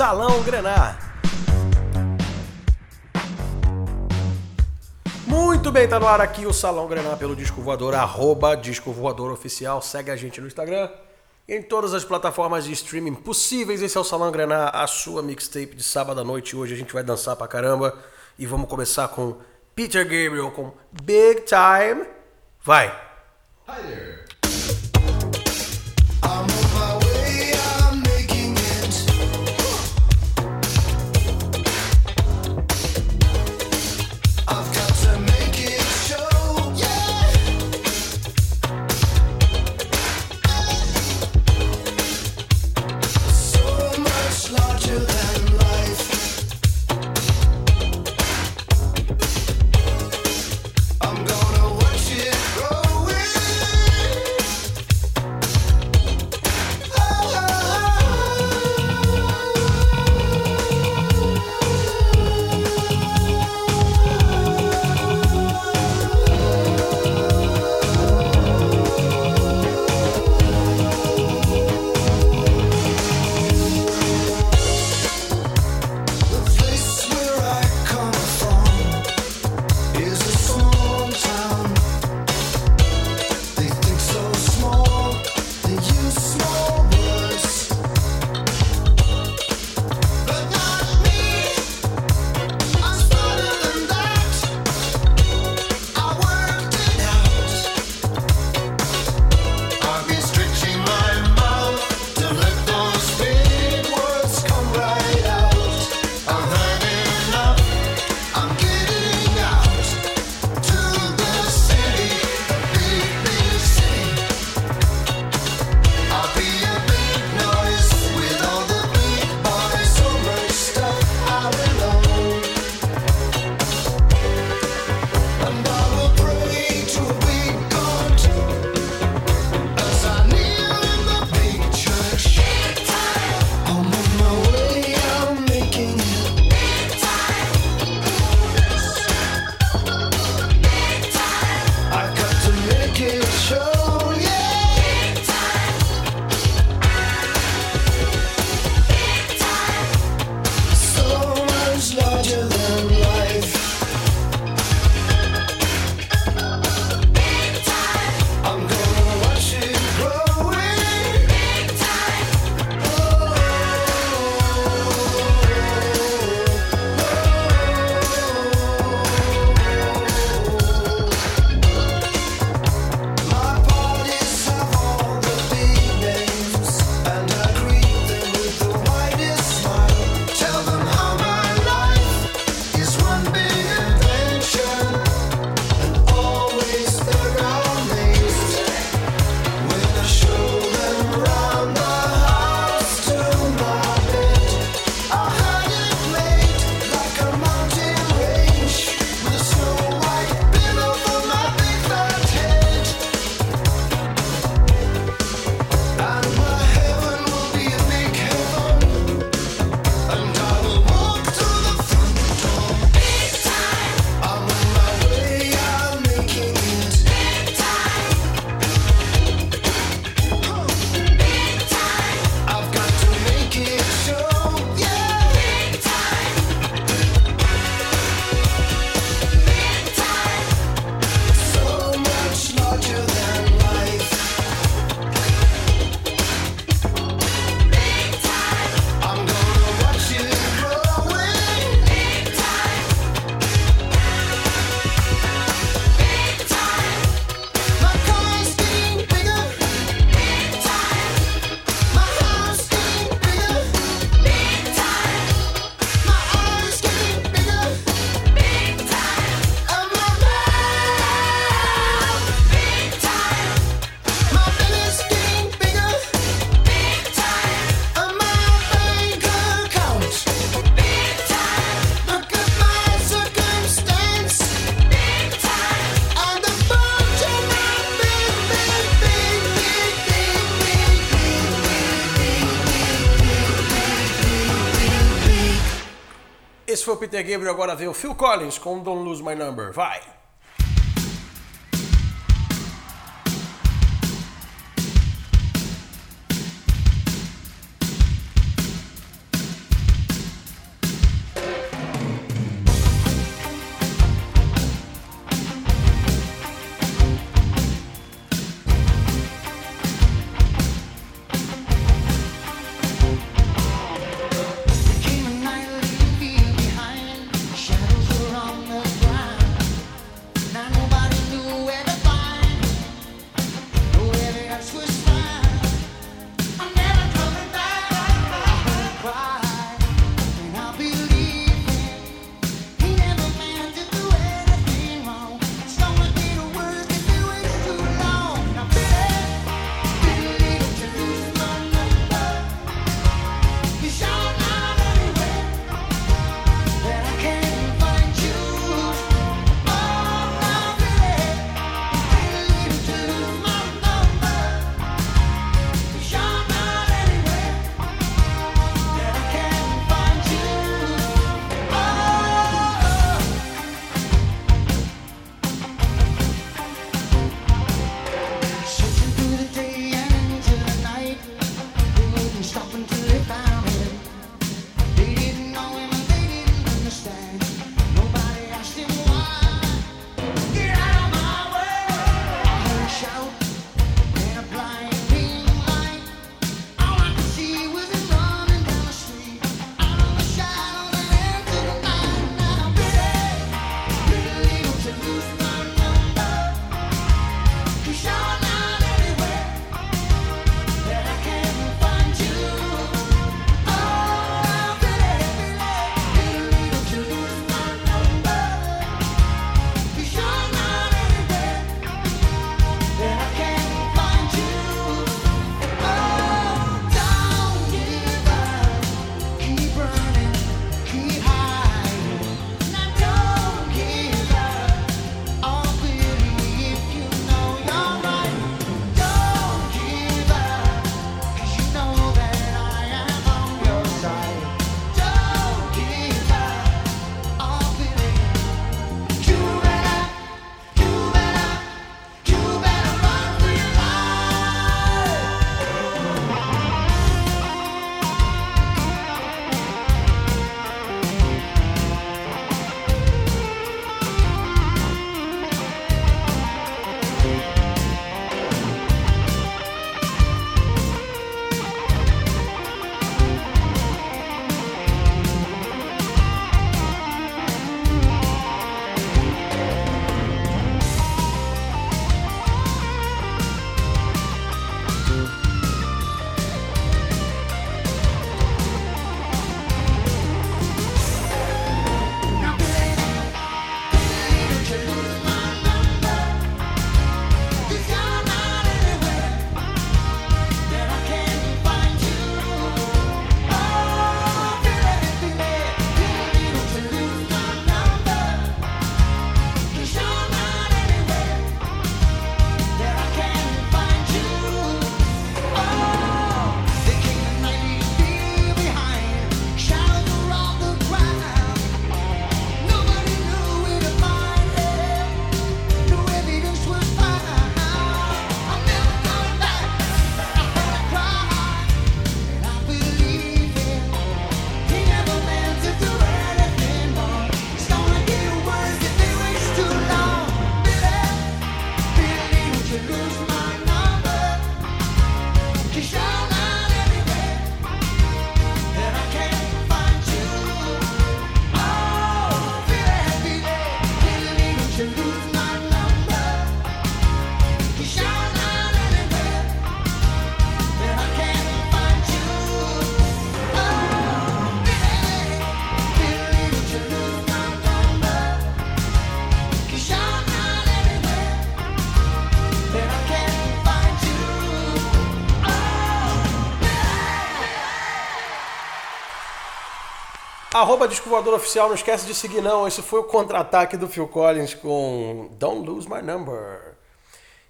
Salão Grenar. Muito bem, tá no ar aqui o Salão Grenar pelo Disco Voador, arroba Disco Voador Oficial. Segue a gente no Instagram, em todas as plataformas de streaming possíveis. Esse é o Salão Grenar, a sua mixtape de sábado à noite. Hoje a gente vai dançar pra caramba e vamos começar com Peter Gabriel com Big Time. Vai! Hi there. Peter Gabriel agora vê o Phil Collins com Don't Lose My Number. Vai! Arroba Disco Voador Oficial, não esquece de seguir não. Esse foi o contra-ataque do Phil Collins com Don't Lose My Number.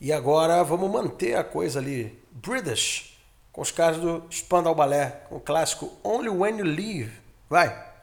E agora vamos manter a coisa ali, British, com os caras do Spandau Ballet, com o clássico Only When You Leave. Vai!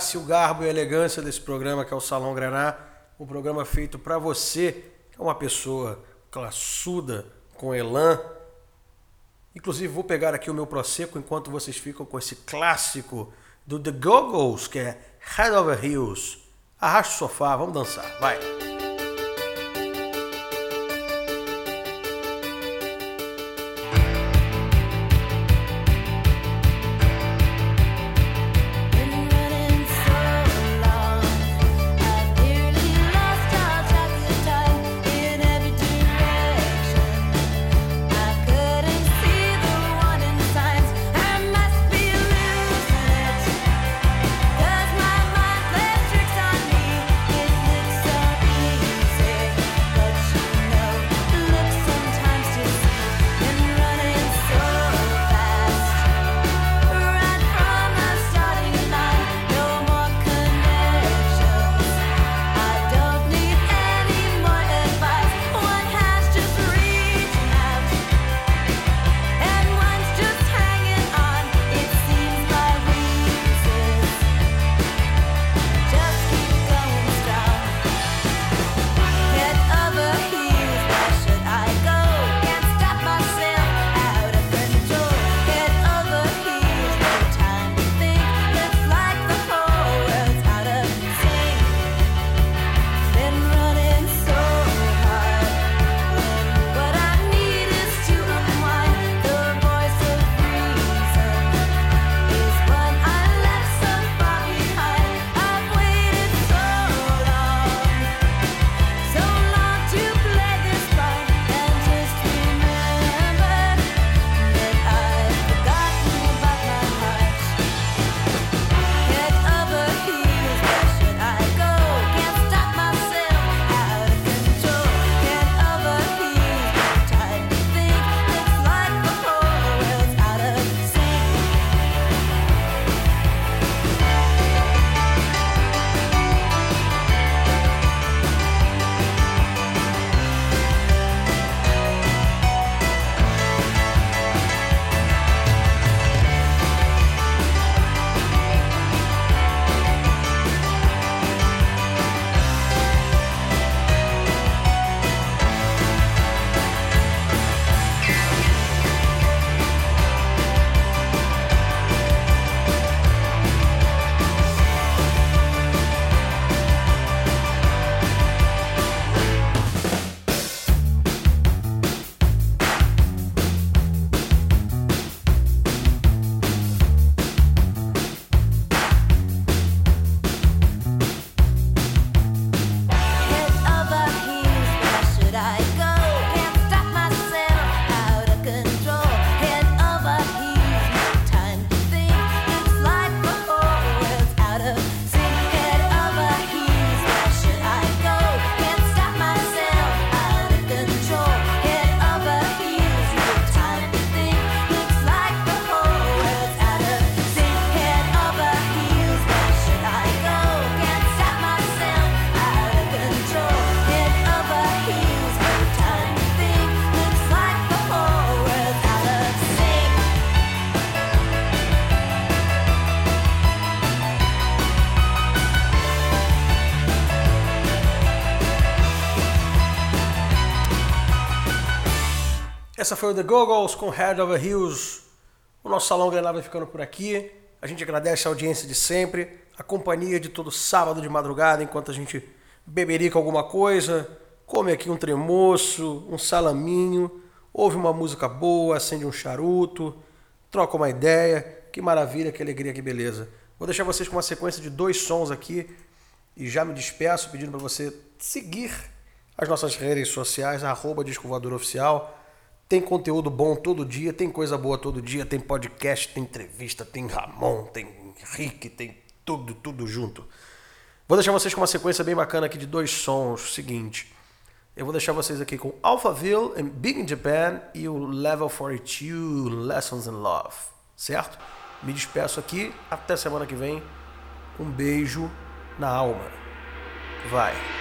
Mantendo a classe, o garbo e a elegância desse programa que é o Salão Grená, um programa feito para você, que é uma pessoa classuda, com elan. Inclusive, vou pegar aqui o meu Prosecco enquanto vocês ficam com esse clássico do The Go-Go's, que é Head Over Heels. Arraste o sofá, vamos dançar, vai. Essa foi o The Goggles com Head Over Heels. O nosso Salão Grenal vai ficando por aqui. A gente agradece a audiência de sempre, a companhia de todo sábado de madrugada, enquanto a gente beberica alguma coisa, come aqui um tremoço, um salaminho, ouve uma música boa, acende um charuto, troca uma ideia. Que maravilha, que alegria, que beleza. Vou deixar vocês com uma sequência de dois sons aqui e já me despeço pedindo para você seguir as nossas redes sociais, arroba Disco Oficial. Tem conteúdo bom todo dia, tem coisa boa todo dia, tem podcast, tem entrevista, tem Ramon, tem Rick, tem tudo, tudo junto. Vou deixar vocês com uma sequência bem bacana aqui de dois sons. Seguinte, eu vou deixar vocês aqui com Alphaville and Big in Japan e o Level 42 Lessons in Love, certo? Me despeço aqui, até semana que vem. Um beijo na alma. Vai.